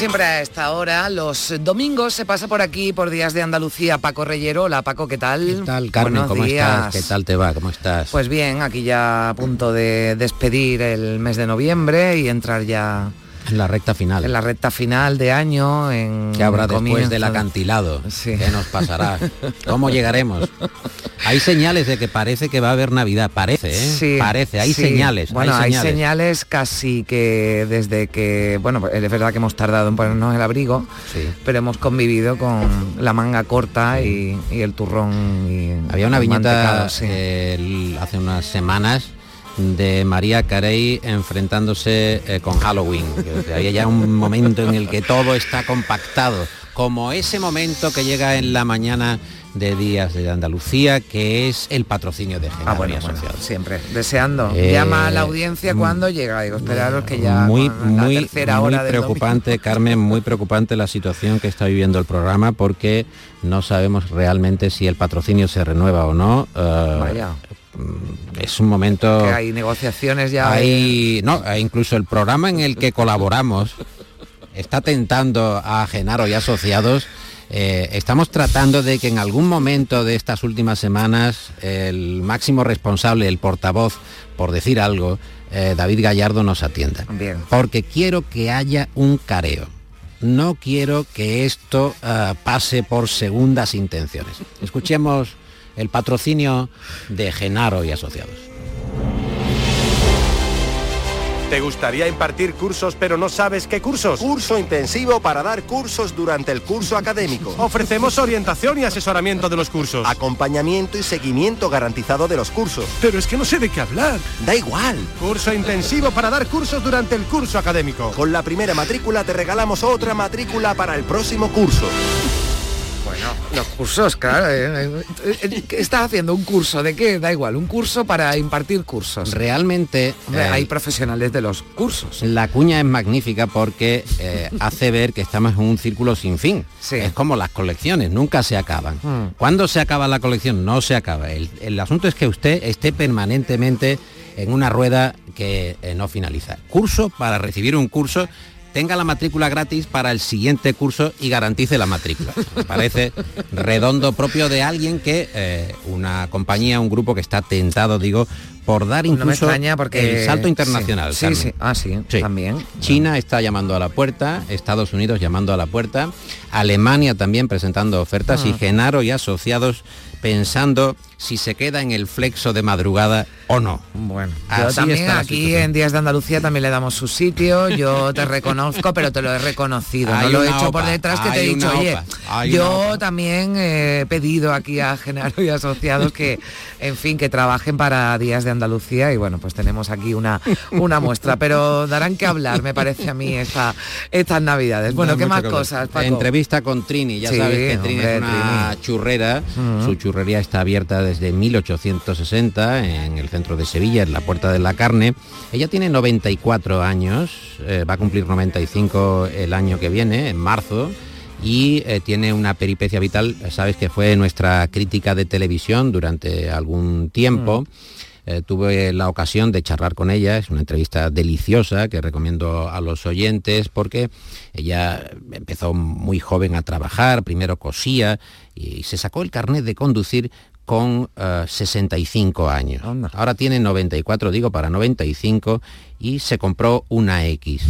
Siempre a esta hora, los domingos se pasa por aquí, por Días de Andalucía, Paco Reyero. Hola Paco, ¿qué tal? ¿Qué tal, Carmen? ¿Cómo estás? ¿Qué tal te va? ¿Cómo estás? Pues bien, aquí ya a punto de despedir el mes de noviembre y entrar ya en la recta final. En la recta final de año, en ¿Qué habrá después del acantilado? ¿Qué nos pasará? ¿Cómo llegaremos? Hay señales de que parece que va a haber Navidad, parece, ¿eh? Sí, parece, hay señales. Bueno, hay señales. casi que desde que, bueno, es verdad que hemos tardado en ponernos el abrigo, pero hemos convivido con la manga corta y, el turrón. Y Había una viñeta hace unas semanas de María Carey enfrentándose eh, con Halloween. Había ya un momento en el que todo está compactado, como ese momento que llega en la mañana de Días de Andalucía, que es el patrocinio de Genaro ah, bueno, siempre, deseando. Eh, Llama a la audiencia cuando llega, digo, esperaros que ya muy, muy, tercera hora muy preocupante, Carmen, muy preocupante la situación que está viviendo el programa porque no sabemos realmente si el patrocinio se renueva o no. Uh, Vaya Mm, es un momento... Que hay negociaciones ya... Hay, no, incluso el programa en el que colaboramos está tentando a Genaro y asociados eh, estamos tratando de que en algún momento de estas últimas semanas el máximo responsable, el portavoz, por decir algo, eh, David Gallardo nos atienda. Bien. Porque quiero que haya un careo. No quiero que esto eh, pase por segundas intenciones. Escuchemos el patrocinio de Genaro y Asociados. ¿Te gustaría impartir cursos pero no sabes qué cursos? Curso intensivo para dar cursos durante el curso académico. Ofrecemos orientación y asesoramiento de los cursos. Acompañamiento y seguimiento garantizado de los cursos. Pero es que no sé de qué hablar. Da igual. Curso intensivo para dar cursos durante el curso académico. Con la primera matrícula te regalamos otra matrícula para el próximo curso. Bueno, los cursos, claro. Eh, eh, eh, ¿Estás haciendo un curso de qué? Da igual, un curso para impartir cursos. Realmente hay profesionales de los cursos. La cuña es magnífica porque hace ver que estamos en un círculo sin fin. Es como las colecciones, nunca se acaban. Hmm. ¿Cuándo se acaba la colección? No se acaba. El, asunto es que usted esté permanentemente en una rueda que no finaliza. Curso para recibir un curso tenga la matrícula gratis para el siguiente curso y garantice la matrícula. Me parece redondo propio de alguien que eh, una compañía, un grupo que está tentado, digo, por dar incluso porque... el salto internacional. Sí, sí, Ah, sí, también. China está llamando a la puerta, Estados Unidos llamando a la puerta, Alemania también presentando ofertas y ah. Genaro y asociados pensando si se queda en el flexo de madrugada o no. Bueno, yo también aquí en Días de Andalucía también le damos su sitio, yo te reconozco, pero te lo he reconocido, no lo he hecho por detrás que te he dicho, oye, yo también he pedido aquí a Genaro y asociados que, en fin, que trabajen para Días de Andalucía y bueno, pues tenemos aquí una, una muestra, pero darán que hablar, me parece a mí, esta, estas navidades. Bueno, ¿qué más cosas? Entrevista con Trini, ya sabes que Trini es una churrera, su churrería está abierta desde 1860 en el centro de Sevilla, en la Puerta de la Carne. Ella tiene 94 años, eh, va a cumplir 95 el año que viene, en marzo y eh, tiene una peripecia vital, sabes que fue nuestra crítica de televisión durante algún tiempo. Mm. Eh, tuve la ocasión de charlar con ella, es una entrevista deliciosa que recomiendo a los oyentes porque ella empezó muy joven a trabajar, primero cosía y se sacó el carnet de conducir con 65 eh, años. Ahora tiene 94, digo para 95, y se compró una X.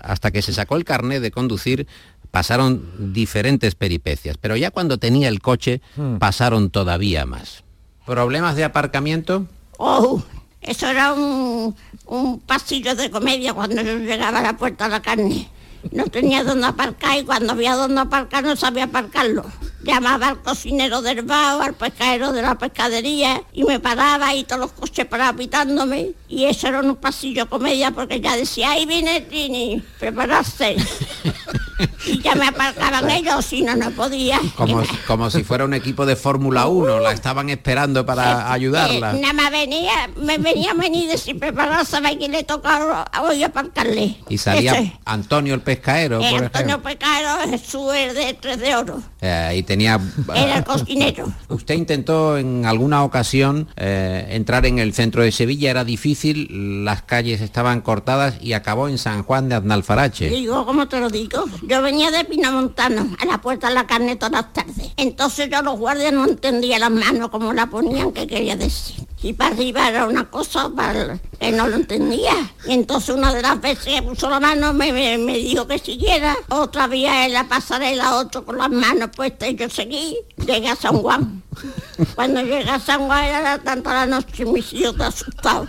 hasta que se sacó el carnet de conducir pasaron diferentes peripecias, pero ya cuando tenía el coche hmm. pasaron todavía más. ¿Problemas de aparcamiento? Oh, eso era un, un pasillo de comedia cuando yo llegaba a la puerta de la carne. No tenía dónde aparcar y cuando había dónde aparcar no sabía aparcarlo. Llamaba al cocinero del bar, al pescadero de la pescadería y me paraba y todos los coches paraban pitándome. Y eso era un pasillo comedia porque ya decía, ahí viene Trini, prepararse. y ya me aparcaban ellos y no, no podía. Como, como si fuera un equipo de Fórmula 1, la estaban esperando para ayudarla. nada más venía, me venía a venir decir prepararse a quién le tocaba hoy aparcarle. Y salía Antonio el pescaero, por Antonio el pescaero, Jesús el de tres de oro. Eh, y tenía... Era el cocinero. Usted intentó en alguna ocasión eh, entrar en el centro de Sevilla, era difícil, las calles estaban cortadas y acabó en San Juan de Aznalfarache. Digo, ¿cómo te lo digo? Yo venía de Pinamontano, a la puerta de la carne todas las tardes. Entonces yo los guardias no entendía las manos como la ponían, qué quería decir. Y para arriba era una cosa para que no lo entendía. Y entonces una de las veces que puso la mano me, me, dijo que siguiera. Otra vía en la pasarela, otro con las manos puestas y yo seguí. Llegué a San Juan. Cuando llegué a San Juan era tanta la noche, mis hijos asustado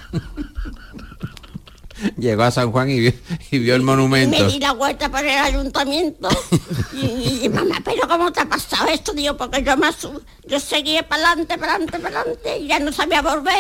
llegó a San Juan y vio, el monumento. me di la vuelta por el ayuntamiento y, mamá, pero ¿cómo te ha pasado esto? Digo, porque yo, me, yo seguía para adelante, para adelante, para adelante y ya no sabía volver.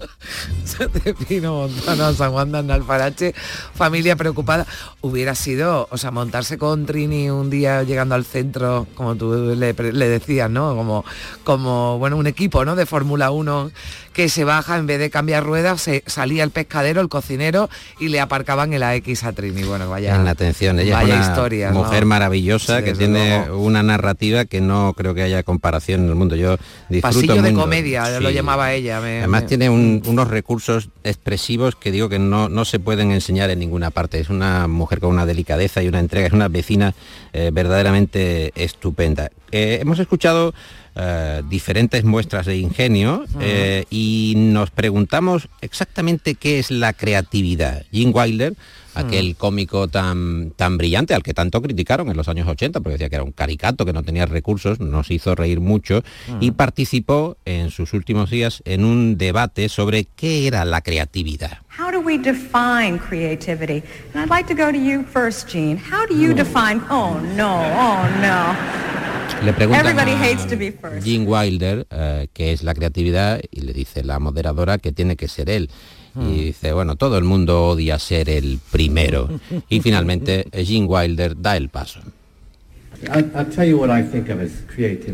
Se te vino Montano San Juan de Alfarache, familia preocupada. Hubiera sido, o sea, montarse con Trini un día llegando al centro, como tú le, decías, ¿no? Como, como, bueno, un equipo, ¿no? De Fórmula 1 que se baja, en vez de cambiar ruedas, se salía el pescadero, el cocinero y le aparcaban el AX a Trini. Bueno, vaya. En la atención, ella vaya es una historia, mujer maravillosa que tiene una narrativa que no creo que haya comparación en el mundo. Yo disfruto Pasillo de comedia, lo llamaba ella. Además tiene unos recursos expresivos que digo que no, no se pueden enseñar en ninguna parte. Es una mujer con una delicadeza y una entrega, es una vecina eh, verdaderamente estupenda. Eh, hemos escuchado eh, diferentes muestras de ingenio eh, y nos preguntamos exactamente qué es la creatividad. Jim Wilder, aquel cómico tan, tan brillante al que tanto criticaron en los años 80 porque decía que era un caricato, que no tenía recursos, nos hizo reír mucho y participó en sus últimos días en un debate sobre qué era la creatividad. How do we define creativity? And I'd like to go to you first, Gene. How do you define? Oh no, oh no. Le preguntan a Gene Wilder eh, qué es la creatividad y le dice la moderadora que tiene que ser él. Y hmm. dice, bueno, todo el mundo odia ser el primero. Y finalmente Gene Wilder da el paso.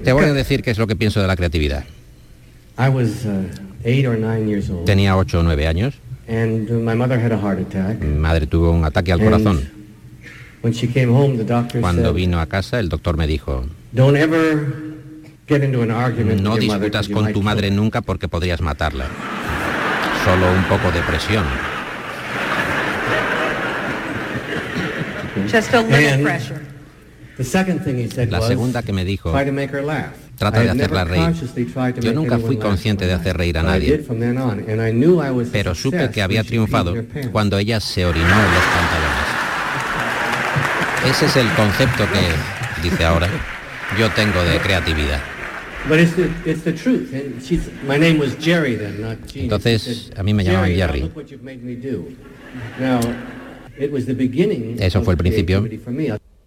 Te voy a decir qué es lo que pienso de la creatividad. Uh, Tenía 8 o 9 años. Mi madre tuvo un ataque al corazón. Cuando vino a casa, el doctor me dijo, no discutas con tu madre nunca porque podrías matarla. Solo un poco de presión. La segunda que me dijo, trata de hacerla reír. Yo nunca fui consciente de hacer reír a nadie, pero supe que había triunfado cuando ella se orinó en los pantalones. Ese es el concepto que, dice ahora, yo tengo de creatividad. Entonces, a mí me llamaban Jerry. Eso fue el principio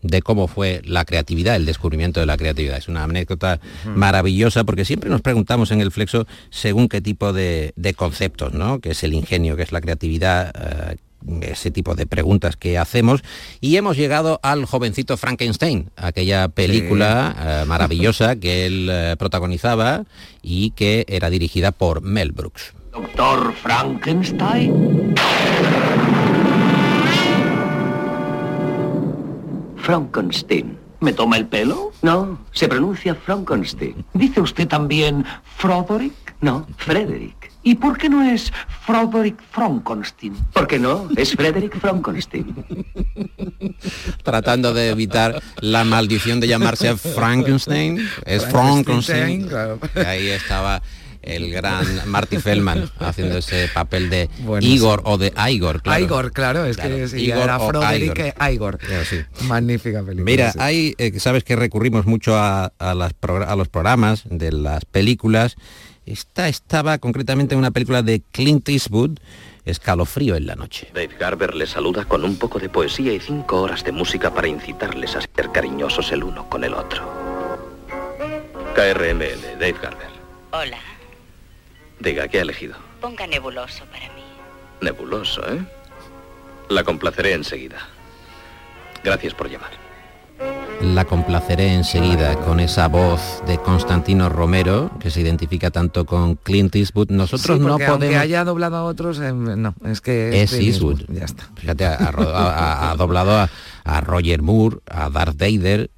de cómo fue la creatividad, el descubrimiento de la creatividad. Es una anécdota maravillosa porque siempre nos preguntamos en el flexo según qué tipo de, conceptos, ¿no? Que es el ingenio, que es la creatividad, eh, ese tipo de preguntas que hacemos y hemos llegado al jovencito Frankenstein, aquella película eh, maravillosa que él eh, protagonizaba y que era dirigida por Mel Brooks. Doctor Frankenstein. Frankenstein. ¿Me toma el pelo? No, se pronuncia Frankenstein. ¿Dice usted también Froderick? No, Frederick. ¿Y por qué no es Frederick Frankenstein? ¿Por qué no? Es Frederick Frankenstein. Tratando de evitar la maldición de llamarse Frankenstein. Es Frankenstein. Ahí estaba el gran Marty Feldman haciendo ese papel de Igor o de Igor, claro. Igor, claro, es que Igor era Froderick Igor. Magnífica película. Mira, hay, eh, sabes que recurrimos mucho a, las a los programas de las películas. Esta estaba concretamente en una película de Clint Eastwood, Escalofrío en la noche. Dave Garber le saluda con un poco de poesía y cinco horas de música para incitarles a ser cariñosos el uno con el otro. KRML, Dave Garber. Hola. Diga, ¿qué ha elegido? Ponga nebuloso para mí. Nebuloso, ¿eh? La complaceré enseguida. Gracias por llamar. La complaceré enseguida con esa voz de Constantino Romero, que se identifica tanto con Clint Eastwood. Nosotros no podemos... haya doblado a otros, eh, no, es que... Es, Eastwood. Ya está. Fíjate, ha, doblado a, a Roger Moore, a Darth Vader,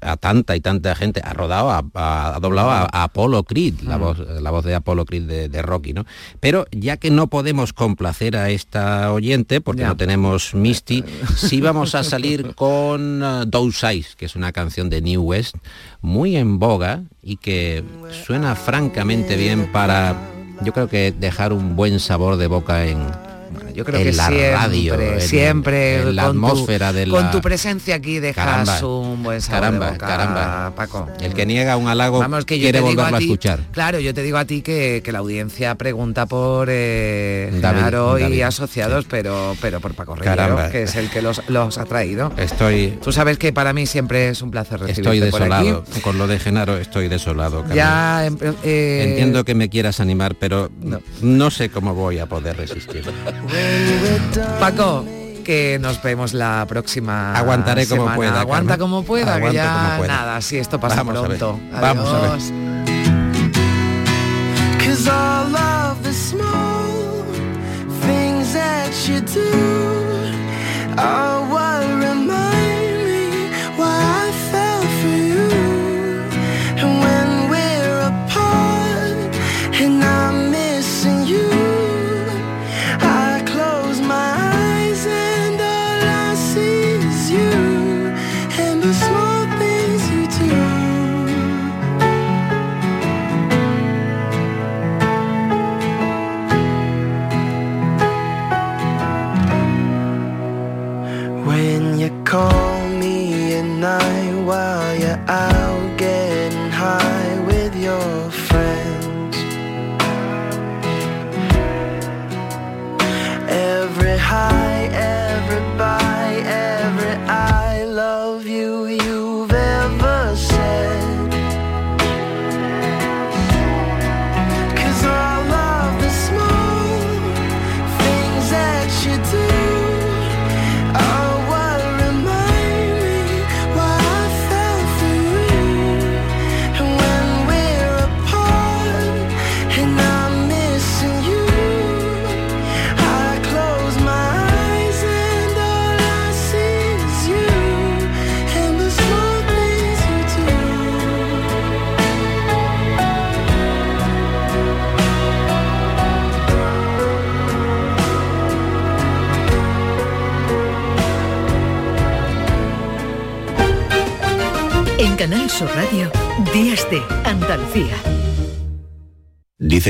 a, tanta y tanta gente, ha rodado, ha, doblado a, Apollo Creed, la mm. voz, la voz de Apollo Creed de, Rocky, ¿no? Pero ya que no podemos complacer a esta oyente, porque no tenemos Misty, sí vamos a salir con uh, Those Eyes, que es una canción de New West, muy en boga y que suena francamente bien para, yo creo que dejar un buen sabor de boca en, yo creo que la siempre, radio, siempre la atmósfera de la... con tu presencia aquí dejas un buen sabor caramba, caramba, Paco. El que niega un halago Vamos, que quiere volverlo a, escuchar. Claro, yo te digo a ti que, la audiencia pregunta por eh, y asociados, pero pero por Paco Reyero, que es el que los, ha traído. Estoy. Tú sabes que para mí siempre es un placer recibirte Estoy desolado con lo de Genaro, estoy desolado. Ya em, eh, entiendo que me quieras animar, pero no sé cómo voy a poder resistir. Paco, que nos vemos la próxima Aguantaré como pueda. Aguanta como pueda, que ya nada, si esto pasa pronto. Vamos a ver.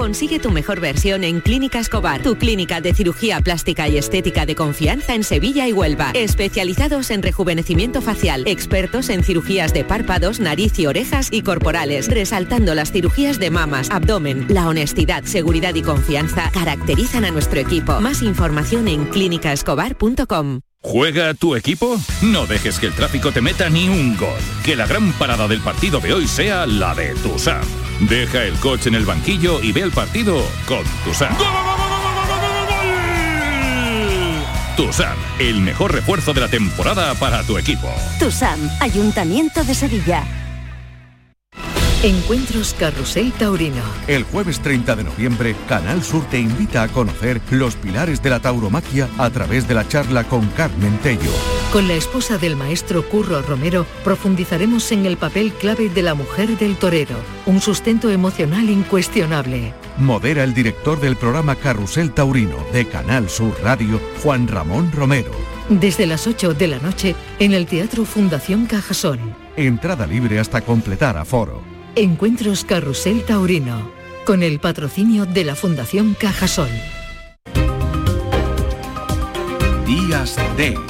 Consigue tu mejor versión en Clínica Escobar, tu clínica de cirugía plástica y estética de confianza en Sevilla y Huelva. Especializados en rejuvenecimiento facial, expertos en cirugías de párpados, nariz y orejas y corporales, resaltando las cirugías de mamas, abdomen. La honestidad, seguridad y confianza caracterizan a nuestro equipo. Más información en clínicaescobar.com. ¿Juega tu equipo? No dejes que el tráfico te meta ni un gol. Que la gran parada del partido de hoy sea la de Tusam. Deja el coche en el banquillo y ve el partido con Tusam. Tusam, el mejor refuerzo de la temporada para tu equipo. Tusam, Ayuntamiento de Sevilla. Encuentros Carrusel Taurino. El jueves 30 de noviembre, Canal Sur te invita a conocer los pilares de la tauromaquia a través de la charla con Carmen Tello. Con la esposa del maestro Curro Romero profundizaremos en el papel clave de la mujer del torero, un sustento emocional incuestionable. Modera el director del programa Carrusel Taurino de Canal Sur Radio, Juan Ramón Romero. Desde las 8 de la noche en el Teatro Fundación Cajasol. Entrada libre hasta completar aforo. Encuentros Carrusel Taurino, con el patrocinio de la Fundación Cajasol. Días de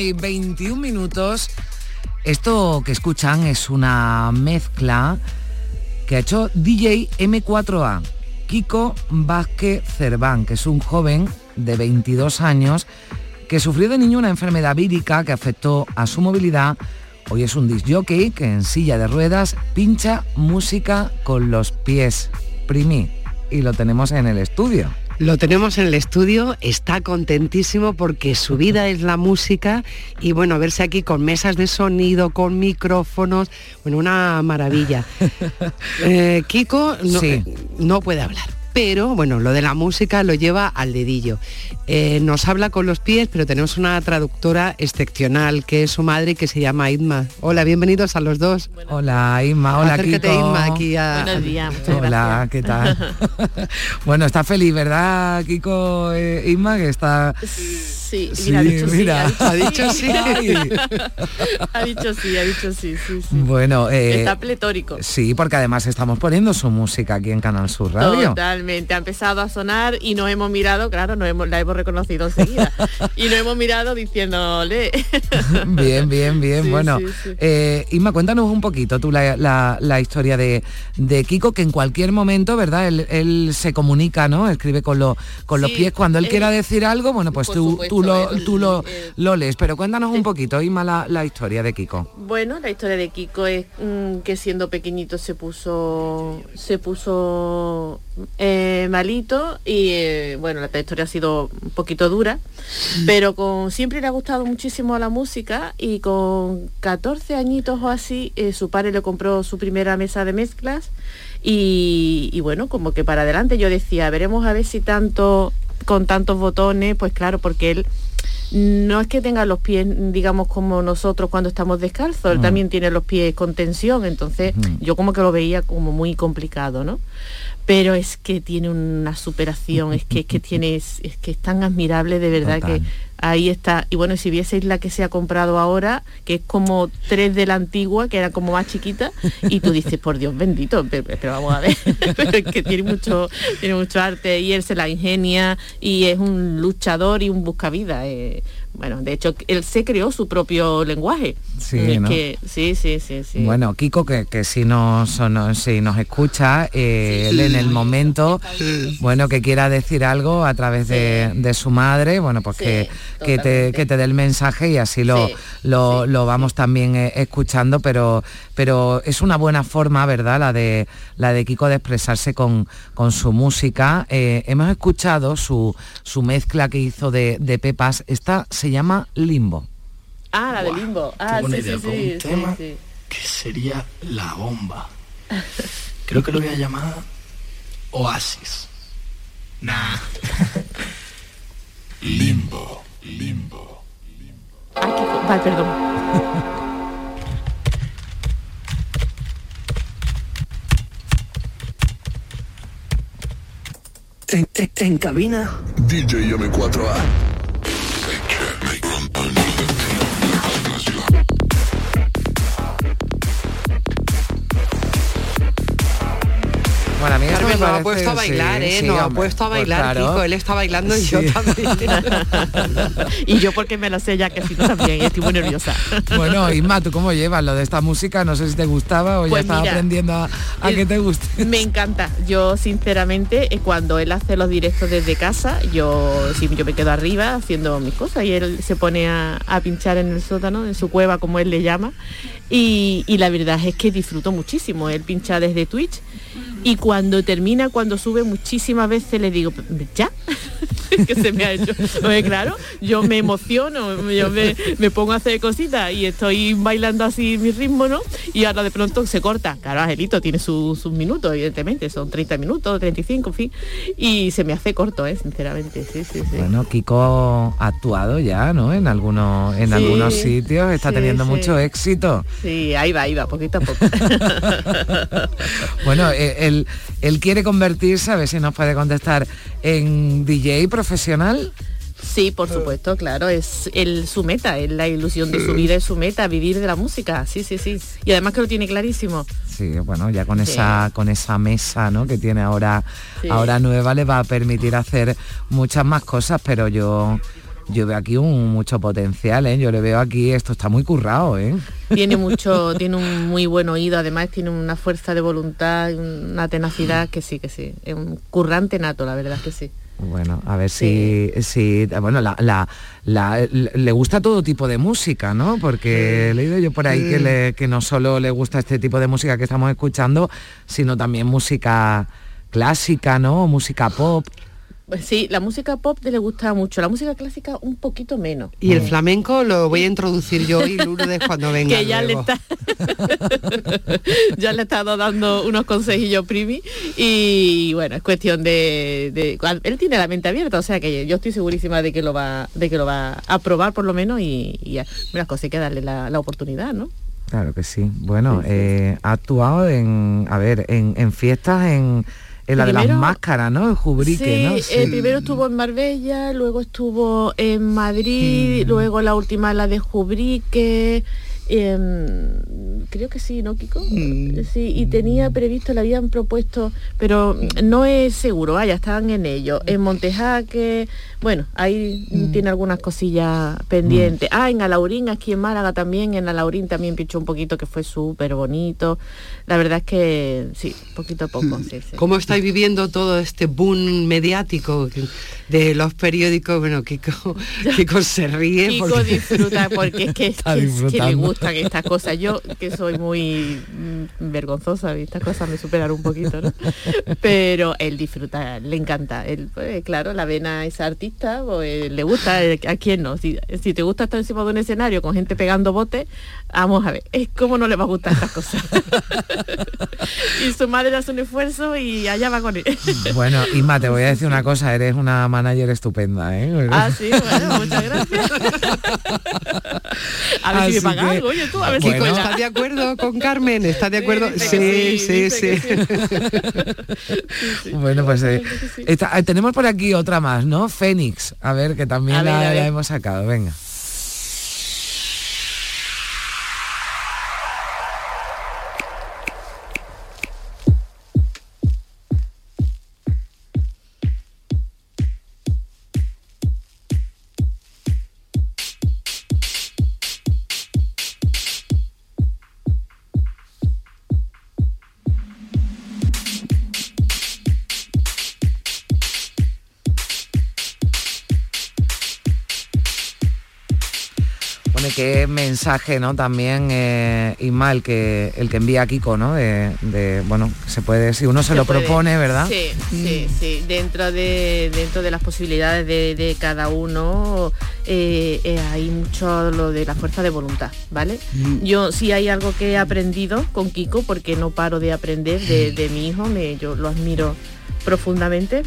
Y 21 minutos. Esto que escuchan es una mezcla que ha hecho DJ M4A, Kiko Vázquez Cerván, que es un joven de 22 años que sufrió de niño una enfermedad vírica que afectó a su movilidad. Hoy es un disc jockey que en silla de ruedas pincha música con los pies. Primi. Y lo tenemos en el estudio. Lo tenemos en el estudio, está contentísimo porque su vida es la música y bueno, verse aquí con mesas de sonido, con micrófonos, bueno, una maravilla. Eh, Kiko no puede hablar pero bueno, lo de la música lo lleva al dedillo. Eh, nos habla con los pies, pero tenemos una traductora excepcional, que es su madre, que se llama Inma. Hola, bienvenidos a los dos. Hola, Inma. Hola, Acércate, Inma, aquí a... Buenos días, Hola, ¿qué tal? bueno, está feliz, ¿verdad, Kiko, eh, Inma, que está... Sí, mira, ha dicho mira. sí. Ha dicho sí. ha dicho sí, ha dicho sí, sí, sí. Bueno, eh, está pletórico. Sí, porque además estamos poniendo su música aquí en Canal Sur Radio. Totalmente, ha empezado a sonar y nos hemos mirado, claro, nos hemos, la hemos reconocido enseguida. y nos hemos mirado diciéndole. bien, bien, bien. bueno, eh, Isma, cuéntanos un poquito tú la, historia de, de, Kiko, que en cualquier momento, ¿verdad? Él, se comunica, ¿no? Escribe con, lo, con los pies. Cuando él, quiera decir algo, bueno, pues tú, tú tú, lo, lo, lees, pero cuéntanos un poquito, Isma, la, la, historia de Kiko. Bueno, la historia de Kiko es mm, que siendo pequeñito se puso, se puso eh, malito y eh, bueno, la historia ha sido un poquito dura, pero con siempre le ha gustado muchísimo la música y con 14 añitos o así, eh, su padre le compró su primera mesa de mezclas y, y, bueno, como que para adelante yo decía, veremos a ver si tanto con tantos botones, pues claro, porque él no es que tenga los pies, digamos, como nosotros cuando estamos descalzos, él mm. también tiene los pies con tensión, entonces mm. yo como que lo veía como muy complicado, ¿no? Pero es que tiene una superación, es que, es que tiene, es, que es tan admirable de verdad que ahí está. Y bueno, si vieseis la que se ha comprado ahora, que es como tres de la antigua, que era como más chiquita, y tú dices, por Dios bendito, pero, vamos a ver, pero es que tiene mucho, tiene mucho arte y él se la ingenia y es un luchador y un buscavida. Eh, bueno, de hecho, él se creó su propio lenguaje. Sí, sí, sí, sí, sí, Bueno, Kiko, que, que si, nos, si nos escucha, eh, él en el momento, bueno, que quiera decir algo a través de, su madre, bueno, pues que, que, te, que, te, dé el mensaje y así lo, lo, vamos también eh, escuchando, pero, pero es una buena forma, ¿verdad? La de, la de Kiko de expresarse con, con su música. Eh, hemos escuchado su, su mezcla que hizo de, de Pepas. Esta se llama Limbo. Ah, la de Limbo. Ah, sí, sí, un tema que sería la bomba. Creo que lo voy a llamar Oasis. Nah. limbo, limbo, limbo. Ay, perdón. En, en, en, cabina DJ M4A make rum and Bueno, a mí eso me, ha puesto a bailar, ¿eh? nos ha puesto a pues bailar, Kiko. Él está bailando y yo también. y yo porque me la sé ya que si no también, estoy muy nerviosa. bueno, Isma, ¿tú cómo llevas lo de esta música? No sé si te gustaba o ya pues estaba aprendiendo a, que te guste. Me encanta. Yo, sinceramente, eh, cuando él hace los directos desde casa, yo, sí, yo me quedo arriba haciendo mis cosas y él se pone a, a pinchar en el sótano, en su cueva, como él le llama. Y, y la verdad es que disfruto muchísimo. Él pincha desde Twitch y cuando termina, cuando sube muchísimas veces le digo, ¿ya? que se me ha hecho. Pues claro, yo me emociono, yo me, pongo a hacer cositas y estoy bailando así mi ritmo, ¿no? Y ahora de pronto se corta. Claro, Angelito tiene sus minutos, evidentemente, son 30 minutos, 35, en fin. Y se me hace corto, ¿eh? sinceramente, sí, sí, sí. Bueno, Kiko ha actuado ya, ¿no? En algunos, en algunos sitios, está teniendo mucho éxito. Sí, ahí va, ahí va, poquito a poco. bueno, eh, él, quiere convertirse, a ver si nos puede contestar, en DJ profesional. Sí, por supuesto, claro, es el, su meta, es la ilusión de su vida, es su meta, vivir de la música, sí, sí, sí. Y además que lo tiene clarísimo. Sí, bueno, ya con esa con esa mesa ¿no? que tiene ahora, ahora nueva le va a permitir hacer muchas más cosas, pero yo yo veo aquí un mucho potencial, ¿eh? Yo le veo aquí, esto está muy currado, ¿eh? Tiene mucho, tiene un muy buen oído, además tiene una fuerza de voluntad, una tenacidad que sí, que sí. Es un currante nato, la verdad que sí. Bueno, a ver si, si bueno, la, le gusta todo tipo de música, ¿no? Porque he leído yo por ahí que, que no solo le gusta este tipo de música que estamos escuchando, sino también música clásica, ¿no? Música pop. Pues sí, la música pop le gusta mucho, la música clásica un poquito menos. Y el flamenco lo voy a introducir yo y Lourdes cuando venga. que ya le está ya le he estado dando unos consejillos primi y bueno, es cuestión de, él tiene la mente abierta, o sea que yo estoy segurísima de que lo va, de que lo va a probar por lo menos y, y las cosas hay que darle la, oportunidad, ¿no? Claro que sí. Bueno, eh, ha actuado en, a ver, en, en fiestas en en la de las máscaras, ¿no? El Jubrique, ¿no? Sí. primero estuvo en Marbella, luego estuvo en Madrid, mm. luego la última la de Jubrique, Em, creo que sí, ¿no, Kiko? Mm. Sí, y tenía previsto, le habían propuesto, pero no es seguro, vaya, estaban en ello. En Montejaque, bueno, ahí mm. tiene algunas cosillas pendientes. Mm. Ah, en Alaurín, aquí en Málaga también, en Alaurín también pichó un poquito que fue súper bonito. La verdad es que sí, poquito a poco, sí, sí. ¿Cómo estáis viviendo todo este boom mediático de los periódicos? Bueno, Kiko, Kiko se ríe. Kiko disfruta porque es que, es que le gusta estas cosas. Yo, que soy muy mm, vergonzosa, estas cosas me superan un poquito, ¿no? Pero él disfruta, le encanta. Él, pues, claro, la vena es artista, pues, le gusta, eh, ¿a quién no? Si, te gusta estar encima de un escenario con gente pegando botes, vamos a ver, es como no le va a gustar estas cosas. y su madre hace un esfuerzo y allá va con él. bueno, Isma, te voy a decir una cosa, eres una manager estupenda, ¿eh? Ah, sí, bueno, muchas gracias. a ver si me pagáis. Oye, tú, a ver si ¿Estás de acuerdo con Carmen? ¿Estás de acuerdo? Sí, sí, sí. bueno, pues eh, eh, tenemos por aquí otra más, ¿no? Fénix. A ver, que también la hemos sacado. Venga. Mensaje, ¿no? También, eh, Ismael, que el que envía Kiko, ¿no? De, bueno, se puede, si uno se, lo propone, ¿verdad? Sí, sí, mm. sí. Dentro de, dentro de las posibilidades de, cada uno, eh, eh, hay mucho lo de la fuerza de voluntad, ¿vale? Mm. Yo sí hay algo que he aprendido con Kiko, porque no paro de aprender de, mi hijo, me, yo lo admiro profundamente.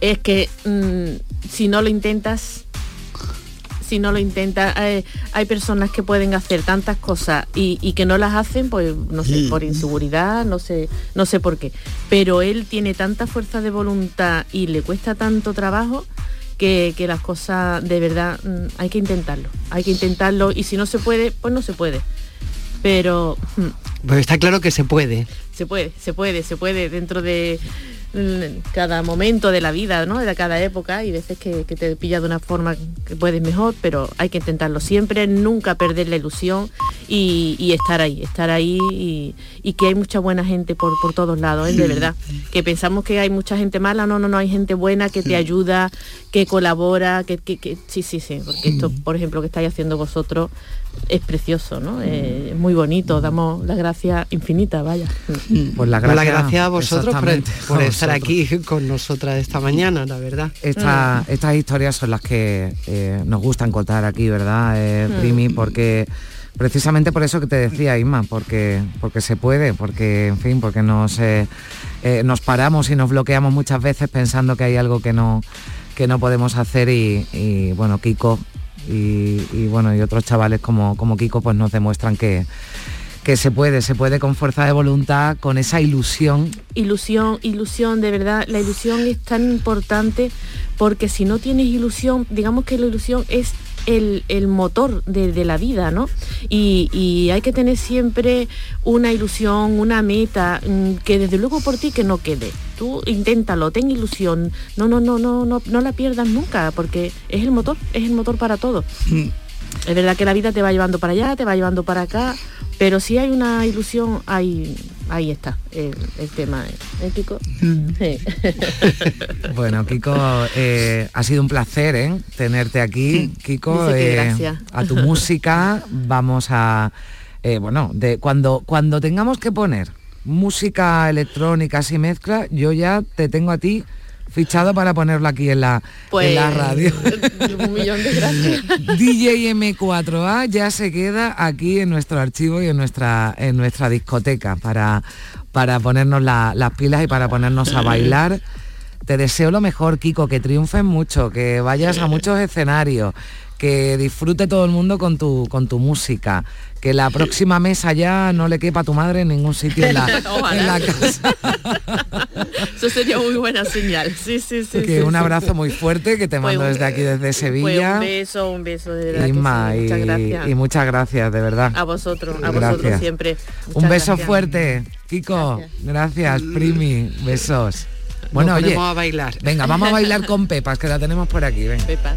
Es que mm, si no lo intentas, si no lo intenta. Eh, hay personas que pueden hacer tantas cosas y, que no las hacen, pues no sé, por inseguridad, no sé, no sé por qué. Pero él tiene tanta fuerza de voluntad y le cuesta tanto trabajo que, las cosas de verdad mm, hay que intentarlo. Hay que intentarlo y si no se puede, pues no se puede. Pero. Mm, pues está claro que se puede. Se puede, se puede, se puede dentro de cada momento de la vida, ¿no? De cada época y veces que, te pilla de una forma que puedes mejor, pero hay que intentarlo siempre, nunca perder la ilusión y, estar ahí, estar ahí y, que hay mucha buena gente por, por todos lados, ¿eh? de verdad. Que pensamos que hay mucha gente mala, no, no, no, hay gente buena que te ayuda, que colabora, que, que, sí, sí, sí, porque esto, por ejemplo, que estáis haciendo vosotros, es precioso, ¿no? Eh, es muy bonito, damos la gracia infinita, vaya. Pues la gracia, a vosotros por, estar aquí con nosotras esta mañana, la verdad. Mm. Estas historias son las que eh, nos gustan contar aquí, ¿verdad, eh, mm. Primi? Porque precisamente por eso que te decía, Isma, porque, porque se puede, porque, en fin, porque nos, nos paramos y nos bloqueamos muchas veces pensando que hay algo que no que no podemos hacer y, y bueno, Kiko y, bueno, y otros chavales como, como Kiko pues nos demuestran que, que se puede, se puede con fuerza de voluntad, con esa ilusión. Ilusión, ilusión, de verdad, la ilusión es tan importante porque si no tienes ilusión, digamos que la ilusión es el, motor de, la vida, ¿no? Y, hay que tener siempre una ilusión, una meta, mm, que desde luego por ti que no quede. Tú inténtalo, ten ilusión, no, no, no, no, no, no la pierdas nunca, porque es el motor, es el motor para todo. Es verdad que la vida te va llevando para allá, te va llevando para acá, pero si hay una ilusión, ahí, ahí está el, tema. ¿eh, Kiko? Mm. bueno, Kiko, eh, ha sido un placer ¿eh? tenerte aquí, Kiko. A tu música vamos a... bueno, de cuando, cuando tengamos que poner música electrónica así mezcla, yo ya te tengo a ti fichado para ponerlo aquí en la, en la pues, radio. Un millón de gracias. DJ M4A ya se queda aquí en nuestro archivo y en nuestra, en nuestra discoteca para, para ponernos las pilas y para ponernos a bailar. Te deseo lo mejor, Kiko, que triunfen mucho, que vayas a muchos escenarios, que disfrute todo el mundo con tu, con tu música, que la próxima mesa ya no le quepa a tu madre en ningún sitio en la, casa. Eso sería muy buena señal. Sí, sí, sí. Que un abrazo muy fuerte que te mando desde aquí, desde Sevilla. un beso, un beso, de verdad. y, muchas gracias. Y muchas gracias, de verdad. A vosotros, a vosotros siempre. un beso fuerte, Kiko. Gracias, Primi. Besos. Bueno, oye, vamos a bailar. Venga, vamos a bailar con Pepas, que la tenemos por aquí. Ven. Pepas.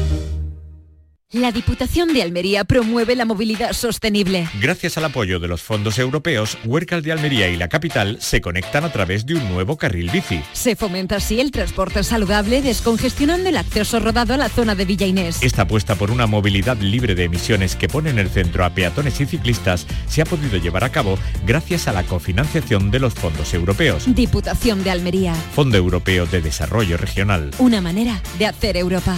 La Diputación de Almería promueve la movilidad sostenible. Gracias al apoyo de los fondos europeos, Huércal de Almería y la capital se conectan a través de un nuevo carril bici. Se fomenta así el transporte saludable, descongestionando el acceso rodado a la zona de Villa Inés. Esta apuesta por una movilidad libre de emisiones que pone en el centro a peatones y ciclistas se ha podido llevar a cabo gracias a la cofinanciación de los fondos europeos. Diputación de Almería. Fondo Europeo de Desarrollo Regional. Una manera de hacer Europa.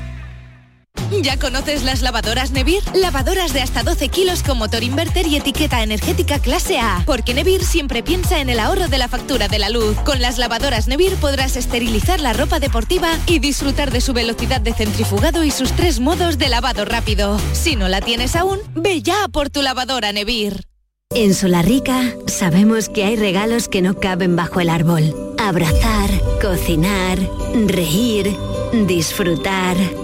¿Ya conoces las lavadoras Nevir? Lavadoras de hasta 12 kilos con motor inverter y etiqueta energética clase A. Porque Nevir siempre piensa en el ahorro de la factura de la luz. Con las lavadoras Nevir podrás esterilizar la ropa deportiva y disfrutar de su velocidad de centrifugado y sus tres modos de lavado rápido. Si no la tienes aún, ve ya por tu lavadora Nevir. En Solarrica sabemos que hay regalos que no caben bajo el árbol. Abrazar, cocinar, reír, disfrutar,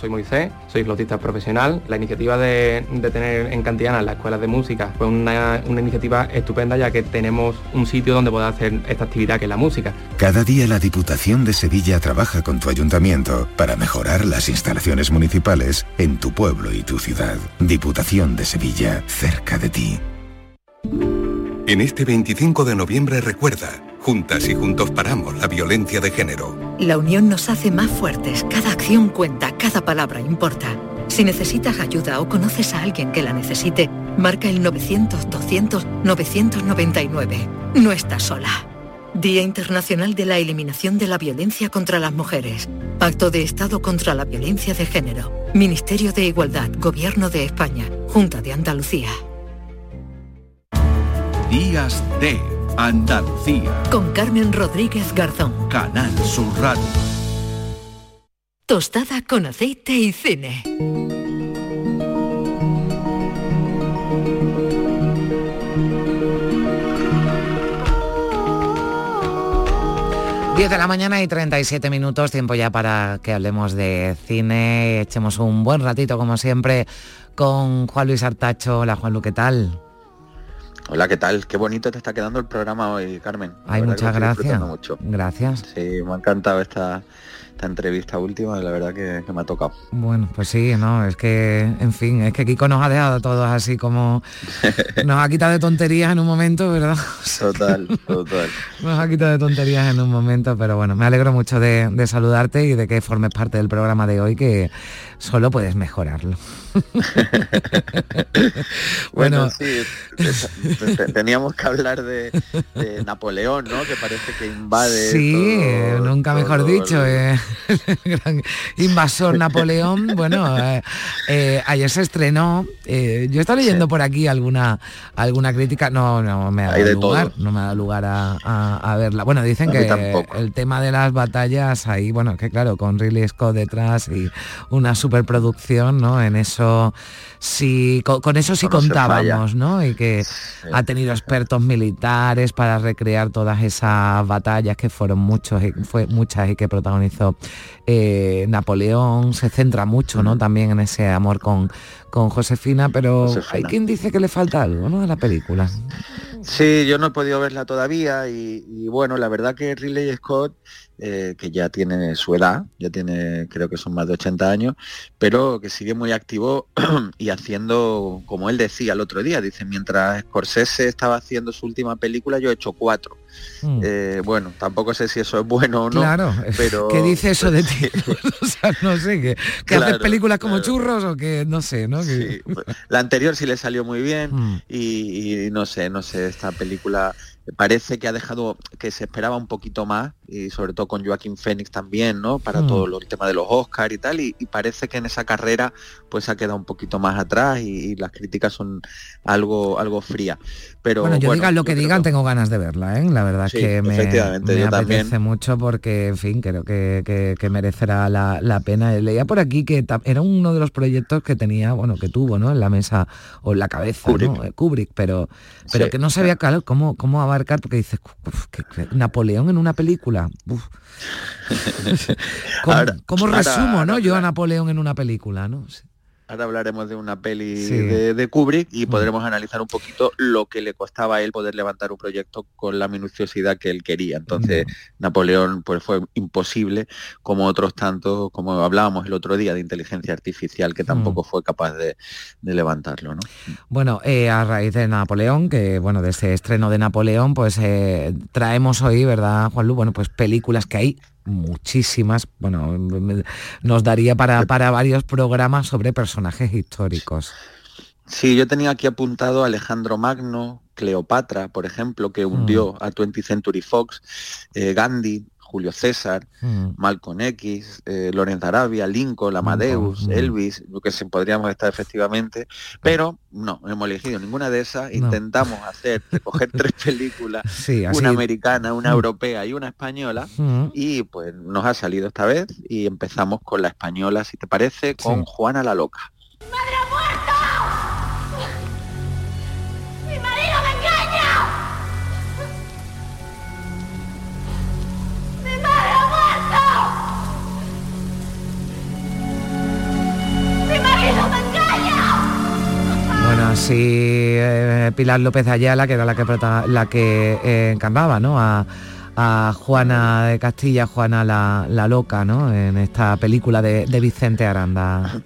Soy Moisés, soy flautista profesional. La iniciativa de, tener en Cantillana las escuelas de música fue una, una, iniciativa estupenda ya que tenemos un sitio donde poder hacer esta actividad que es la música. Cada día la Diputación de Sevilla trabaja con tu ayuntamiento para mejorar las instalaciones municipales en tu pueblo y tu ciudad. Diputación de Sevilla, cerca de ti. En este 25 de noviembre recuerda, juntas y juntos paramos la violencia de género. La unión nos hace más fuertes, cada acción cuenta, cada palabra importa. Si necesitas ayuda o conoces a alguien que la necesite, marca el 900-200-999. No estás sola. Día Internacional de la Eliminación de la Violencia contra las Mujeres. Pacto de Estado contra la Violencia de Género. Ministerio de Igualdad, Gobierno de España, Junta de Andalucía. Días de Andalucía. Con Carmen Rodríguez Garzón. Canal Sur Radio. Tostada con aceite y cine. Diez de la mañana y 37 minutos, tiempo ya para que hablemos de cine, echemos un buen ratito como siempre con Juan Luis Artacho. Hola Juan Lu, ¿qué tal? Hola, ¿qué tal? Qué bonito te está quedando el programa hoy, Carmen. Ay, muchas gracias. Gracias. Sí, me ha encantado esta, esta entrevista última la verdad que, me ha tocado. Bueno, pues sí, no, es que, en fin, es que Kiko nos ha dejado todos así como... Nos ha quitado de tonterías en un momento, ¿verdad? Total, total. nos ha quitado de tonterías en un momento, pero bueno, me alegro mucho de, de saludarte y de que formes parte del programa de hoy, que solo puedes mejorarlo. bueno, sí, teníamos que hablar de, Napoleón, ¿no? Que parece que invade. Sí, nunca mejor dicho, eh, gran invasor Napoleón. Bueno, eh, eh, ayer se estrenó. yo estaba leyendo por aquí alguna alguna crítica. No, no me ha dado lugar, no me ha dado lugar a, verla. Bueno, dicen que el tema de las batallas ahí, bueno, que claro, con Ridley Scott detrás y una superproducción, ¿no? En eso 그렇죠. Sí, con, eso sí contábamos, ¿no? Y que ha tenido expertos militares para recrear todas esas batallas que fueron muchos, fue muchas y que protagonizó eh, Napoleón. Se centra mucho, ¿no? También en ese amor con, con Josefina, pero hay quien dice que le falta algo, ¿no? A la película. Sí, yo no he podido verla todavía y, y bueno, la verdad que Ridley Scott eh, que ya tiene su edad, ya tiene, creo que son más de 80 años, pero que sigue muy activo y haciendo, como él decía el otro día, dice, mientras Scorsese estaba haciendo su última película, yo he hecho cuatro. Mm. Eh, bueno, tampoco sé si eso es bueno o no. Claro, pero... ¿Qué dice eso de ti? o sea, no sé, que, que haces películas como churros o que no sé, ¿no? Pues, la anterior sí le salió muy bien mm. y, y, no sé, no sé, esta película parece que ha dejado que se esperaba un poquito más y sobre todo con Joaquín Phoenix también, ¿no? Para mm. todo el tema de los Oscars y tal y, parece que en esa carrera pues ha quedado un poquito más atrás y, las críticas son algo algo frías. Pero bueno, yo digan lo que digan, tengo ganas de verla, ¿eh? La verdad es que me, me apetece mucho porque, en fin, creo que, merecerá la, pena. Leía por aquí que era uno de los proyectos que tenía, bueno, que tuvo, ¿no? En la mesa o en la cabeza, ¿no? Kubrick, pero, pero que no sabía cómo, cómo abarcar, porque dices, Napoleón en una película. ¿Cómo, resumo, no? Yo a Napoleón en una película, ¿no? Ahora hablaremos de una peli de, Kubrick y mm. podremos analizar un poquito lo que le costaba a él poder levantar un proyecto con la minuciosidad que él quería. Entonces, mm. Napoleón pues fue imposible, como otros tantos, como hablábamos el otro día de inteligencia artificial, que tampoco mm. fue capaz de, levantarlo. ¿no? Bueno, eh, a raíz de Napoleón, que bueno, de ese estreno de Napoleón, pues eh, traemos hoy, ¿verdad, Juan Lu? Bueno, pues películas que hay muchísimas, bueno, nos daría para, para varios programas sobre personajes históricos. Sí, yo tenía aquí apuntado a Alejandro Magno, Cleopatra, por ejemplo, que hundió mm. a 20th Century Fox, eh, Gandhi, Julio César, mm. Malcolm X, eh, Lorenz Arabia, Lincoln, Amadeus, mm. Elvis, lo que se podríamos estar efectivamente, pero no, no hemos elegido ninguna de esas. Intentamos hacer, recoger tres películas, una americana, una mm. europea y una española, y pues nos ha salido esta vez y empezamos con la española, si te parece, con Juana la Loca. Así eh, Pilar López Ayala, que era la que, la que eh, ¿no? A, Juana de Castilla, Juana la, la, Loca, ¿no? En esta película de, de Vicente Aranda.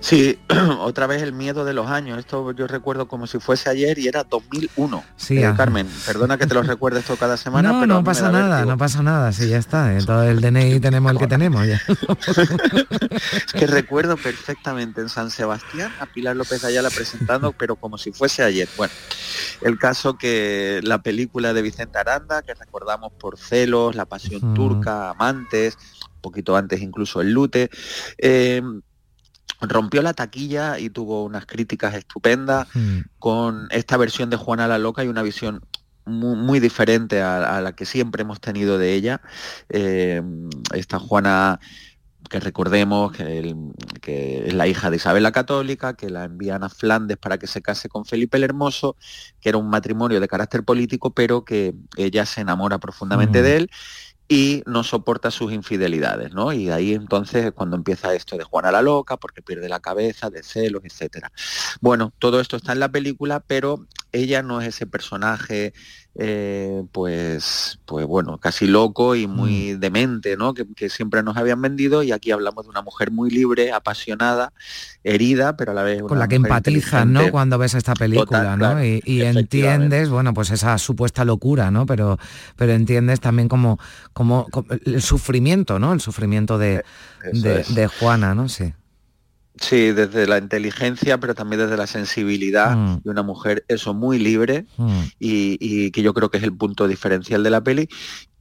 Sí, otra vez el miedo de los años. Esto yo recuerdo como si fuese ayer y era 2001. Sí, eh, Carmen, perdona que te lo recuerde esto cada semana. No, no pasa nada, no pasa nada. Sí, ya está. En todo el DNI tenemos el que tenemos ya. es que recuerdo perfectamente en San Sebastián a Pilar López Ayala presentando, pero como si fuese ayer. Bueno, el caso que la película de Vicente Aranda, que recordamos por celos, La Pasión Turca, Amantes, un poquito antes incluso el Lute, eh, rompió la taquilla y tuvo unas críticas estupendas hmm. con esta versión de Juana la Loca y una visión muy, diferente a, la que siempre hemos tenido de ella. Eh, esta Juana que recordemos que, que, es la hija de Isabel la Católica, que la envían a Flandes para que se case con Felipe el Hermoso, que era un matrimonio de carácter político, pero que ella se enamora profundamente hmm. de él y no soporta sus infidelidades, ¿no? Y ahí entonces cuando empieza esto de Juana la loca, porque pierde la cabeza, de celos, etcétera. Bueno, todo esto está en la película, pero ella no es ese personaje eh, pues, pues bueno, casi loco y muy mm. demente, ¿no? Que, siempre nos habían vendido y aquí hablamos de una mujer muy libre, apasionada, herida, pero a la vez... Con la que empatizas, ¿no? Cuando ves esta película, ¿no? y, entiendes, bueno, pues esa supuesta locura, ¿no? Pero, pero entiendes también como, como, el sufrimiento, ¿no? El sufrimiento de, de, de Juana, ¿no? Sí. Sí, desde la inteligencia, pero también desde la sensibilidad mm. de una mujer, eso muy libre mm. y, que yo creo que es el punto diferencial de la peli.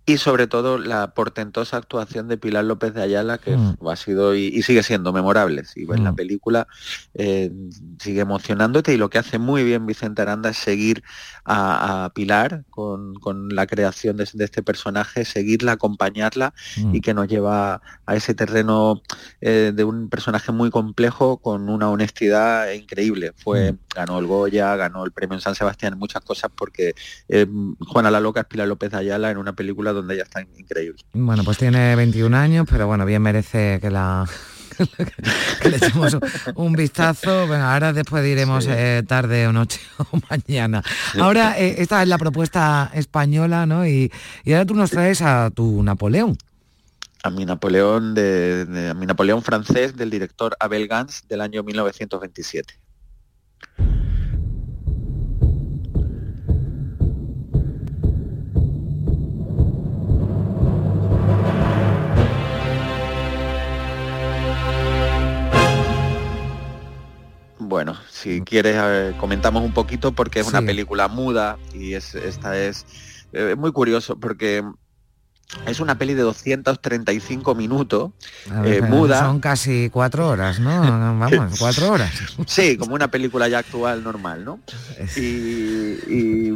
Y sobre todo la portentosa actuación de Pilar López de Ayala, que mm. ha sido y, sigue siendo memorable. Si ves la mm. película, eh, sigue emocionándote y lo que hace muy bien Vicente Aranda es seguir a, Pilar con, la creación de, este personaje, seguirla, acompañarla y mm. que nos lleva a ese terreno eh, de un personaje muy complejo con una honestidad increíble. Fue, ganó el Goya, ganó el premio en San Sebastián, muchas cosas porque eh, Juana la Loca es Pilar López de Ayala en una película donde ella está increíble. Bueno, pues tiene 21 años, pero bueno, bien merece que la que le echemos un vistazo. Bueno, ahora después diremos eh, tarde o noche o mañana. Ahora, eh, esta es la propuesta española, ¿no? Y, ahora tú nos traes a tu Napoleón. A mi Napoleón, de, a mi Napoleón francés del director Abel Gans del año 1927. Bueno, si quieres comentamos un poquito porque es una película muda y es, esta es eh, muy curioso porque es una peli de 235 minutos, eh, muda. Son casi cuatro horas, ¿no? Vamos, cuatro horas. Sí, como una película ya actual normal, ¿no? Y,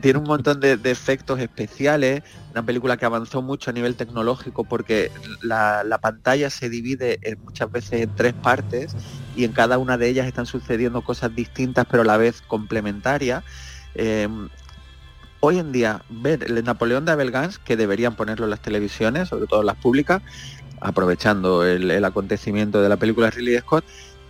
tiene un montón de, efectos especiales, una película que avanzó mucho a nivel tecnológico porque la, pantalla se divide muchas veces en tres partes y en cada una de ellas están sucediendo cosas distintas pero a la vez complementarias. Eh, hoy en día ver el Napoleón de Abel Gans, que deberían ponerlo en las televisiones, sobre todo en las públicas, aprovechando el, acontecimiento de la película Ridley Scott,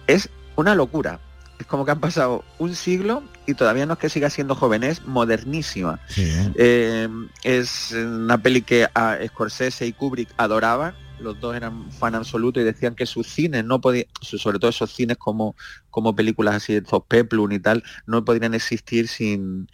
es una locura. Es como que han pasado un siglo y todavía no es que siga siendo joven, es modernísima. Eh, es una peli que a Scorsese y Kubrick adoraban los dos eran fan absoluto y decían que sus cines no podían, sobre todo esos cines como, como películas así de Peplum y tal, no podrían existir sin,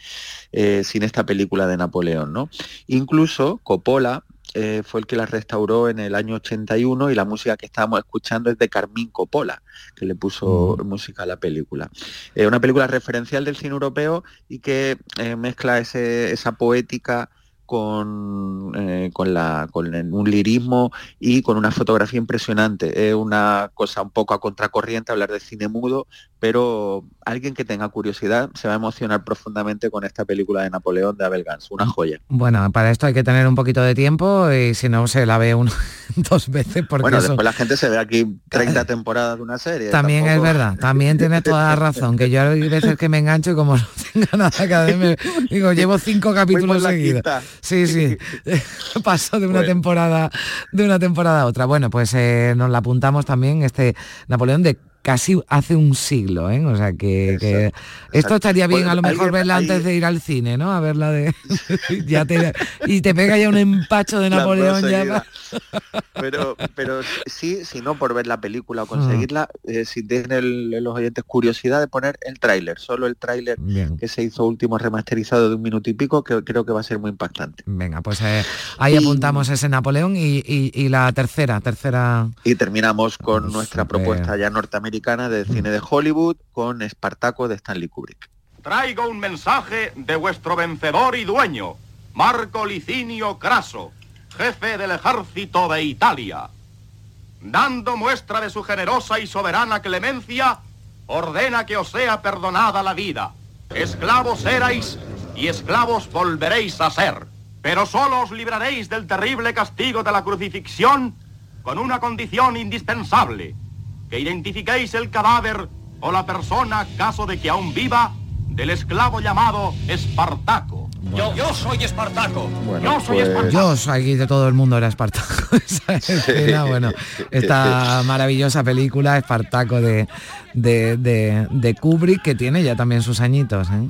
eh, sin esta película de Napoleón, ¿no? Incluso Coppola eh, fue el que la restauró en el año 81 y la música que estábamos escuchando es de Carmín Coppola, que le puso mm. música a la película. Es una película referencial del cine europeo y que eh, mezcla esa poética con, eh, con, la, con un lirismo y con una fotografía impresionante. Es una cosa un poco a contracorriente hablar de cine mudo, pero alguien que tenga curiosidad se va a emocionar profundamente con esta película de Napoleón de Abel Gans, una joya. Bueno, para esto hay que tener un poquito de tiempo y si no se la ve uno dos veces porque Bueno, después la gente se ve aquí 30 temporadas de una serie. También es verdad, también tiene toda la razón, que yo hay veces que me engancho y como no tenga nada que ver, digo, llevo cinco capítulos seguidos. Sí, sí. Paso de una temporada de una temporada a otra. Bueno, pues eh, nos la apuntamos también este Napoleón de casi hace un siglo, ¿eh? O sea que, esto estaría bien a lo mejor verla antes de ir al cine, ¿no? A verla de ya te, y te pega ya un empacho de Napoleón ya. pero pero sí, si no por ver la película o conseguirla, eh, si tienen los oyentes curiosidad de poner el tráiler, solo el tráiler que se hizo último remasterizado de un minuto y pico, que creo que va a ser muy impactante. Venga, pues eh, ahí apuntamos ese Napoleón y, la tercera, tercera. Y terminamos con nuestra propuesta ya norteamericana de cine de Hollywood con Espartaco de Stanley Kubrick. Traigo un mensaje de vuestro vencedor y dueño, Marco Licinio Craso, jefe del ejército de Italia. Dando muestra de su generosa y soberana clemencia, ordena que os sea perdonada la vida. Esclavos erais y esclavos volveréis a ser. Pero solo os libraréis del terrible castigo de la crucifixión con una condición indispensable que identifiquéis el cadáver o la persona, caso de que aún viva, del esclavo llamado Espartaco. Yo, yo, soy Espartaco. yo soy pues- Espartaco. Yo soy de todo el mundo era Espartaco. bueno, esta maravillosa película, Espartaco de, de, Kubrick, que tiene ya también sus añitos. ¿eh?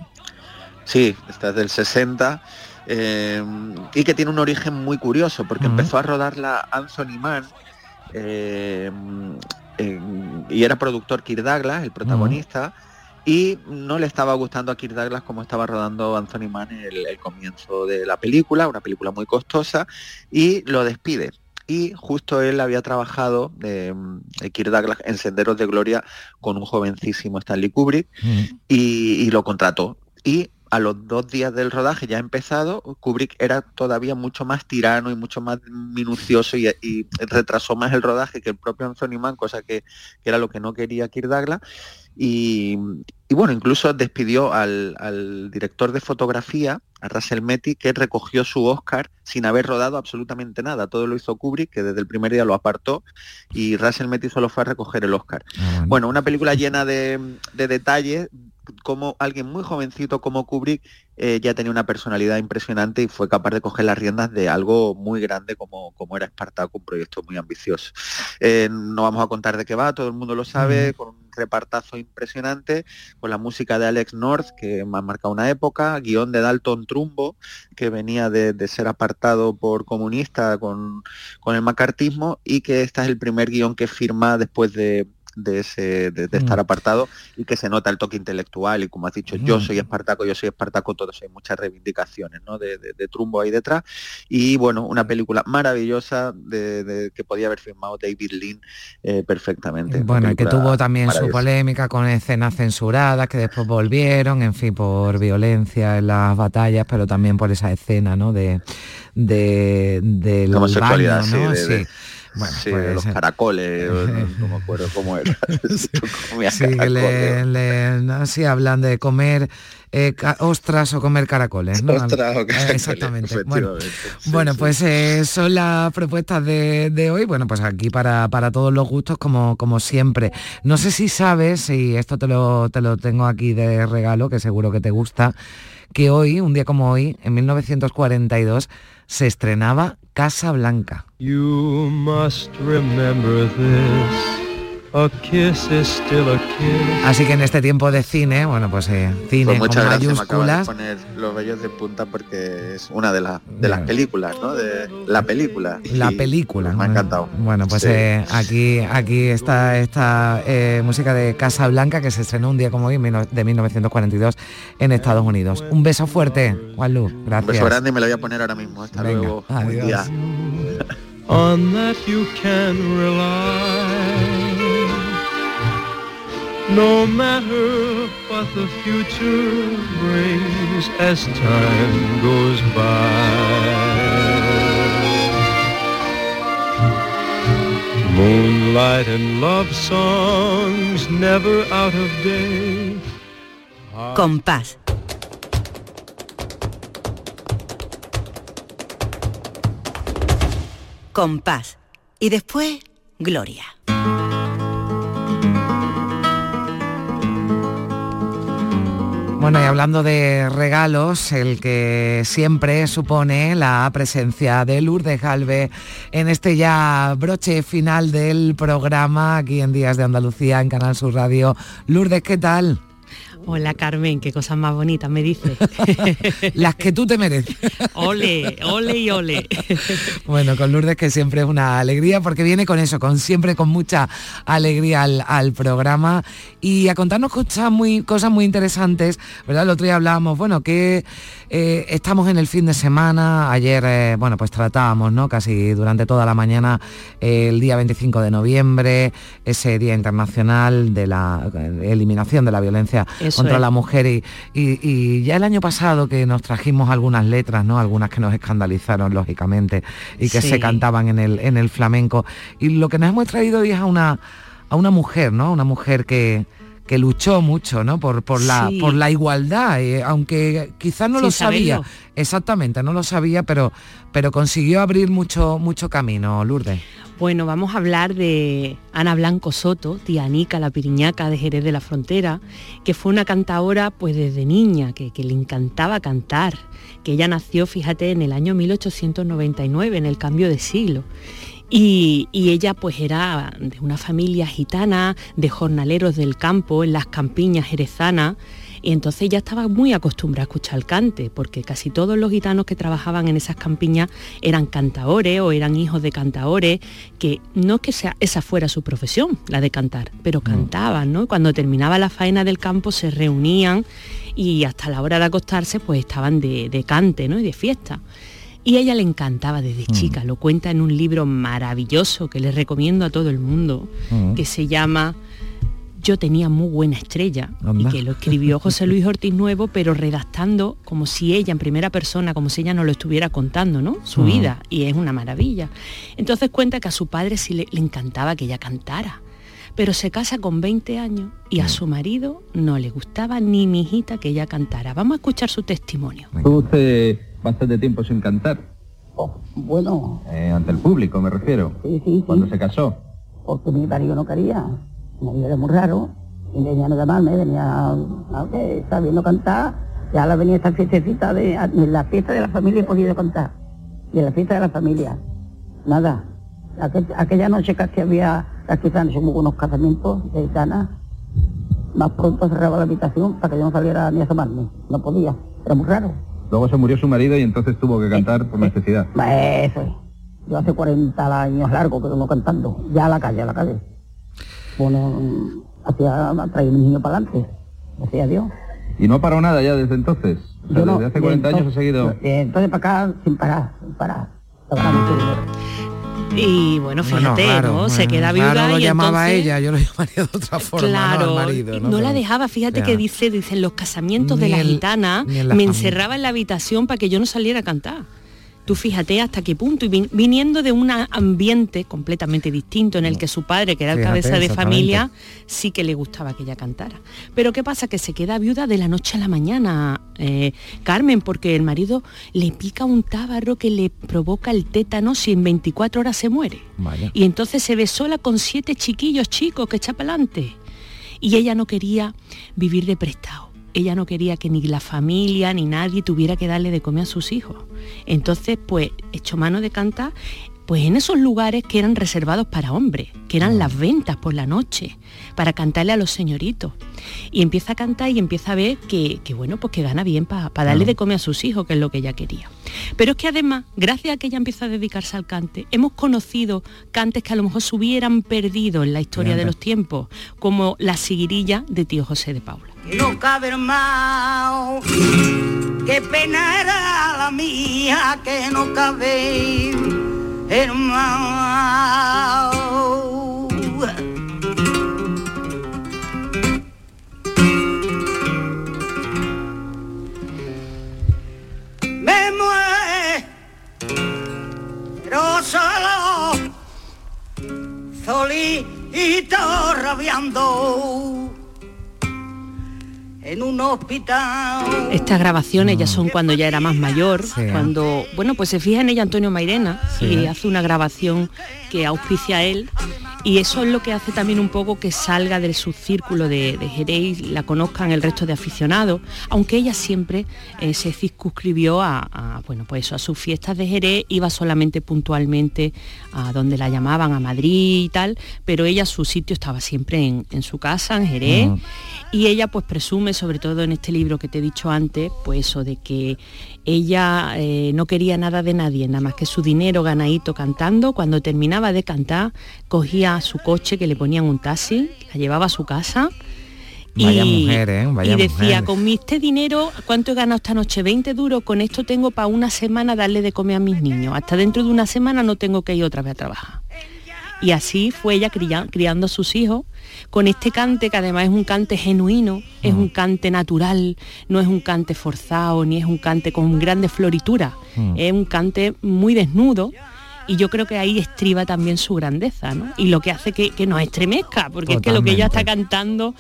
Sí, esta es del 60. Eh, y que tiene un origen muy curioso, porque empezó a rodarla Anthony Mann eh, y era productor Kirk Douglas, el protagonista, y no le estaba gustando a Kirk Douglas como estaba rodando Anthony Mann el, el comienzo de la película, una película muy costosa, y lo despide. Y justo él había trabajado de, Kirk Douglas en Senderos de Gloria con un jovencísimo Stanley Kubrick y, lo contrató. Y a los dos días del rodaje ya empezado, Kubrick era todavía mucho más tirano y mucho más minucioso y, retrasó más el rodaje que el propio Anthony Mann, cosa que, era lo que no quería Kirk Douglas. Y, bueno, incluso despidió al, director de fotografía, a Russell Metty, que recogió su Oscar sin haber rodado absolutamente nada. Todo lo hizo Kubrick, que desde el primer día lo apartó, y Russell Metty solo fue a recoger el Oscar. Ah, bueno. una película llena de, de detalles, como alguien muy jovencito como Kubrick eh, ya tenía una personalidad impresionante y fue capaz de coger las riendas de algo muy grande como, como era Espartaco, un proyecto muy ambicioso. Eh, no vamos a contar de qué va, todo el mundo lo sabe, con un repartazo impresionante, con la música de Alex North, que me ha marcado una época, guion de Dalton Trumbo, que venía de, ser apartado por comunista con, con el macartismo, y que este es el primer guion que firma después de de, ese, de, estar mm. apartado y que se nota el toque intelectual y como has dicho, yo mm. soy Espartaco, yo soy Espartaco, todos hay muchas reivindicaciones ¿no? de, Trumbo ahí detrás y bueno, una película maravillosa de, que podía haber filmado David Lean eh, perfectamente. Bueno, y que tuvo también su polémica con escenas censuradas que después volvieron, en fin, por violencia en las batallas, pero también por esa escena ¿no? de, de, del homosexualidad, ¿no? sí bueno, sí, pues, los caracoles, no, me acuerdo cómo era. sí, le, sí, hablan de comer eh, ostras o comer caracoles. ¿no? Ostras o caracoles, Exactamente. Bueno, pues eh, son las propuestas de, hoy. Bueno, pues aquí para, para todos los gustos, como, como siempre. No sé si sabes, y esto te lo, te lo tengo aquí de regalo, que seguro que te gusta, que hoy, un día como hoy, en 1942, se estrenaba Casa Blanca. Así que en este tiempo de cine, bueno, pues eh, cine pues con mayúsculas. De poner los bellos de punta porque es una de, las de las películas, ¿no? De la película. La película. Me ha encantado. Bueno, pues eh, aquí, aquí está esta eh, música de Casa Blanca que se estrenó un día como hoy de 1942 en Estados Unidos. Un beso fuerte, Juanlu. Gracias. Un beso grande y me lo voy a poner ahora mismo. Hasta luego. Adiós. No matter what the future brings as time goes by. Moonlight and love songs never out of day. Ah. Compás. Compás. Y después, Gloria. Bueno, y hablando de regalos, el que siempre supone la presencia de Lourdes Galve en este ya broche final del programa aquí en Días de Andalucía en Canal Sur Radio. Lourdes, ¿qué tal? Hola Carmen, qué cosas más bonitas me dices. Las que tú te mereces. ole, ole y ole. bueno, con Lourdes que siempre es una alegría porque viene con eso, con siempre con mucha alegría al, programa y a contarnos cosas muy, cosas muy interesantes. ¿verdad? El otro día hablábamos, bueno, que eh, estamos en el fin de semana, ayer, eh, bueno, pues tratábamos, ¿no? Casi durante toda la mañana el día 25 de noviembre, ese Día Internacional de la Eliminación de la Violencia contra la mujer y, ya el año pasado que nos trajimos algunas letras, ¿no? Algunas que nos escandalizaron lógicamente y que se cantaban en el, en el flamenco. Y lo que nos hemos traído hoy es a una, a una mujer, ¿no? Una mujer que, que luchó mucho ¿no? por, por, la, por la igualdad, eh, aunque quizás no lo sabía, exactamente, no lo sabía, pero, pero consiguió abrir mucho, mucho camino, Lourdes. Bueno, vamos a hablar de Ana Blanco Soto, tía Anica, la piriñaca de Jerez de la Frontera, que fue una cantadora pues desde niña, que, le encantaba cantar, que ella nació, fíjate, en el año 1899, en el cambio de siglo. Y, y, ella pues era de una familia gitana, de jornaleros del campo, en las campiñas jerezanas, y entonces ya estaba muy acostumbrada a escuchar el cante, porque casi todos los gitanos que trabajaban en esas campiñas eran cantaores o eran hijos de cantaores, que no es que sea, esa fuera su profesión, la de cantar, pero cantaban, ¿no? Cuando terminaba la faena del campo se reunían y hasta la hora de acostarse pues estaban de, cante, ¿no? Y de fiesta. Y a ella le encantaba desde chica, lo cuenta en un libro maravilloso que le recomiendo a todo el mundo, que se llama yo tenía muy buena estrella y que lo escribió José Luis Ortiz Nuevo, pero redactando como si ella en primera persona, como si ella no lo estuviera contando, ¿no? Su vida y es una maravilla. Entonces cuenta que a su padre sí le, encantaba que ella cantara, pero se casa con 20 años y a su marido no le gustaba ni mi hijita que ella cantara. Vamos a escuchar su testimonio. ¿Tuvo usted bastante tiempo sin cantar? Oh, bueno. Eh, ante el público me refiero. Sí, sí, Cuando se casó. Porque mi marido no quería me era muy raro, y venía a llamarme, venía, okay, sabiendo cantar, ya la venía esta fiestecita de, en la fiesta de la familia he podido cantar, y en la fiesta de la familia, nada. aquella noche casi había, casi hubo unos casamientos de gana, más pronto cerraba la habitación para que yo no saliera ni a asomarme, no podía, era muy raro. Luego se murió su marido y entonces tuvo que cantar por necesidad. Eso Yo hace 40 años largo que no cantando, ya a la calle, a la calle bueno, hacía traer un niño para adelante, hacía Dios. ¿Y no paró nada ya desde entonces? desde hace 40 años ha seguido... Entonces para acá sin parar, sin parar. Y bueno, fíjate, ¿no? Se queda viuda claro, lo y llamaba ella, yo lo llamaría de otra forma, claro, no, marido, ¿no? la dejaba, fíjate que dice, dicen los casamientos de la gitana, me encerraba en la habitación para que yo no saliera a cantar. Tú fíjate hasta qué punto, y viniendo de un ambiente completamente distinto en el que su padre, que era el cabeza de familia, sí que le gustaba que ella cantara. Pero ¿qué pasa? Que se queda viuda de la noche a la mañana, eh, Carmen, porque el marido le pica un tábaro que le provoca el tétano si en 24 horas se muere. Y entonces se ve sola con siete chiquillos chicos que echa para adelante. Y ella no quería vivir de prestado ella no quería que ni la familia ni nadie tuviera que darle de comer a sus hijos. Entonces, pues, echó mano de cantar pues en esos lugares que eran reservados para hombres, que eran las ventas por la noche, para cantarle a los señoritos. Y empieza a cantar y empieza a ver que, bueno, pues que gana bien para darle de comer a sus hijos, que es lo que ella quería. Pero es que además, gracias a que ella empieza a dedicarse al cante, hemos conocido cantes que a lo mejor se hubieran perdido en la historia de los tiempos, como la siguirilla de tío José de Paula no cabe hermano, qué pena era la mía que no cabe hermano. Me muero solo, solito rabiando en un hospital. Estas grabaciones ya son cuando ya era más mayor, cuando, bueno, pues se fija en ella Antonio Mairena y hace una grabación que auspicia a él. Y eso es lo que hace también un poco que salga de su círculo de, Jerez y la conozcan el resto de aficionados, aunque ella siempre eh, se circunscribió a, bueno, pues a sus fiestas de Jerez, iba solamente puntualmente a donde la llamaban, a Madrid y tal, pero ella su sitio estaba siempre en, su casa, en Jerez, y ella pues presume, sobre todo en este libro que te he dicho antes, pues eso de que ella eh, no quería nada de nadie, nada más que su dinero ganadito cantando. Cuando terminaba de cantar, cogía su coche que le ponían un taxi, la llevaba a su casa. Vaya y, mujer, ¿eh? y decía, con mi este dinero, ¿cuánto he ganado esta noche? 20 duros, con esto tengo para una semana darle de comer a mis niños. Hasta dentro de una semana no tengo que ir otra vez a trabajar. Y así fue ella criando a sus hijos con este cante que además es un cante genuino, es un cante natural, no es un cante forzado, ni es un cante con grandes florituras, es un cante muy desnudo y yo creo que ahí estriba también su grandeza, ¿no? Y lo que hace que, que nos estremezca, porque es que lo que ella está cantando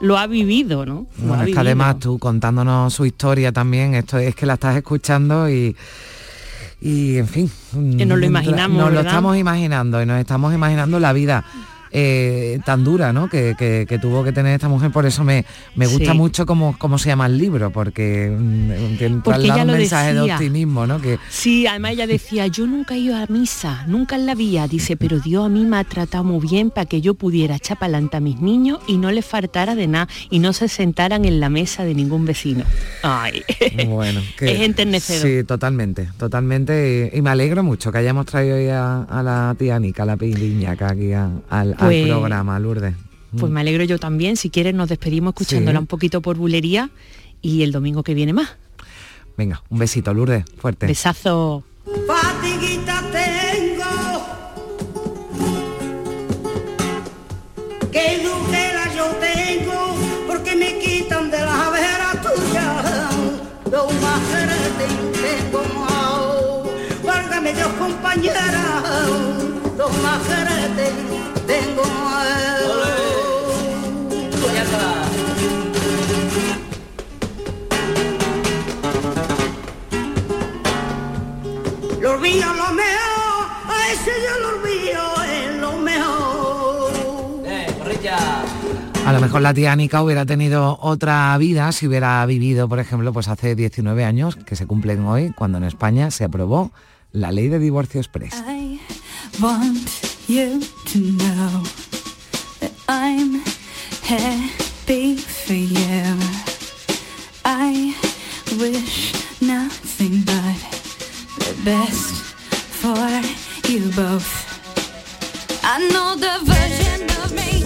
lo ha vivido, ¿no? es que además tú contándonos su historia también, esto es que la estás escuchando y y en fin nos lo imaginamos nos lo estamos imaginando y nos estamos imaginando la vida eh, tan dura ¿no? Que, tuvo que tener esta mujer. Por eso me, me gusta mucho cómo, cómo se llama el libro, porque, mm, traslada un mensaje de optimismo. ¿no? Que... Sí, además ella decía, yo nunca he ido a misa, nunca en la vía. Dice, pero Dios a mí me ha tratado muy bien para que yo pudiera echar a mis niños y no les faltara de nada y no se sentaran en la mesa de ningún vecino. Ay, bueno, es enternecedor. Sí, totalmente, totalmente. Y, me alegro mucho que hayamos traído hoy a, la tía Nica, la piliñaca aquí al pues, programa, Lourdes. Pues me alegro yo también. Si quieres nos despedimos escuchándola un poquito por bulería y el domingo que viene más. Venga, un besito, Lourdes, fuerte. Besazo. Fatiguita tengo que la tengo, porque me quitan de la vera tuya. Dos majerete tengo, válgame Dios compañera, dos majerete tengo. Lo olvido lo mejor, a ese yo lo olvido es lo mejor. Eh, a lo mejor la tía Anika hubiera tenido otra vida si hubiera vivido, por ejemplo, pues hace 19 años, que se cumplen hoy, cuando en España se aprobó la ley de divorcio express. I want you to know that I'm happy for you. I wish nothing but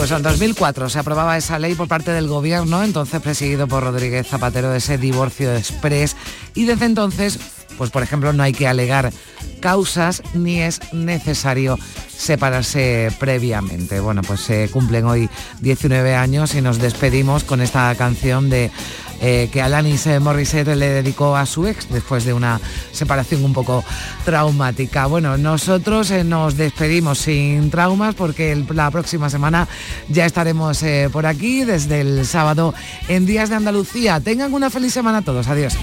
pues en 2004 se aprobaba esa ley por parte del gobierno, entonces presidido por Rodríguez Zapatero, ese divorcio express. Y desde entonces, pues por ejemplo, no hay que alegar causas ni es necesario separarse previamente. Bueno, pues se cumplen hoy 19 años y nos despedimos con esta canción de eh, que Alanis Morissette le dedicó a su ex después de una separación un poco traumática. Bueno, nosotros eh, nos despedimos sin traumas porque la próxima semana ya estaremos eh, por aquí desde el sábado en Días de Andalucía. Tengan una feliz semana todos. Adiós.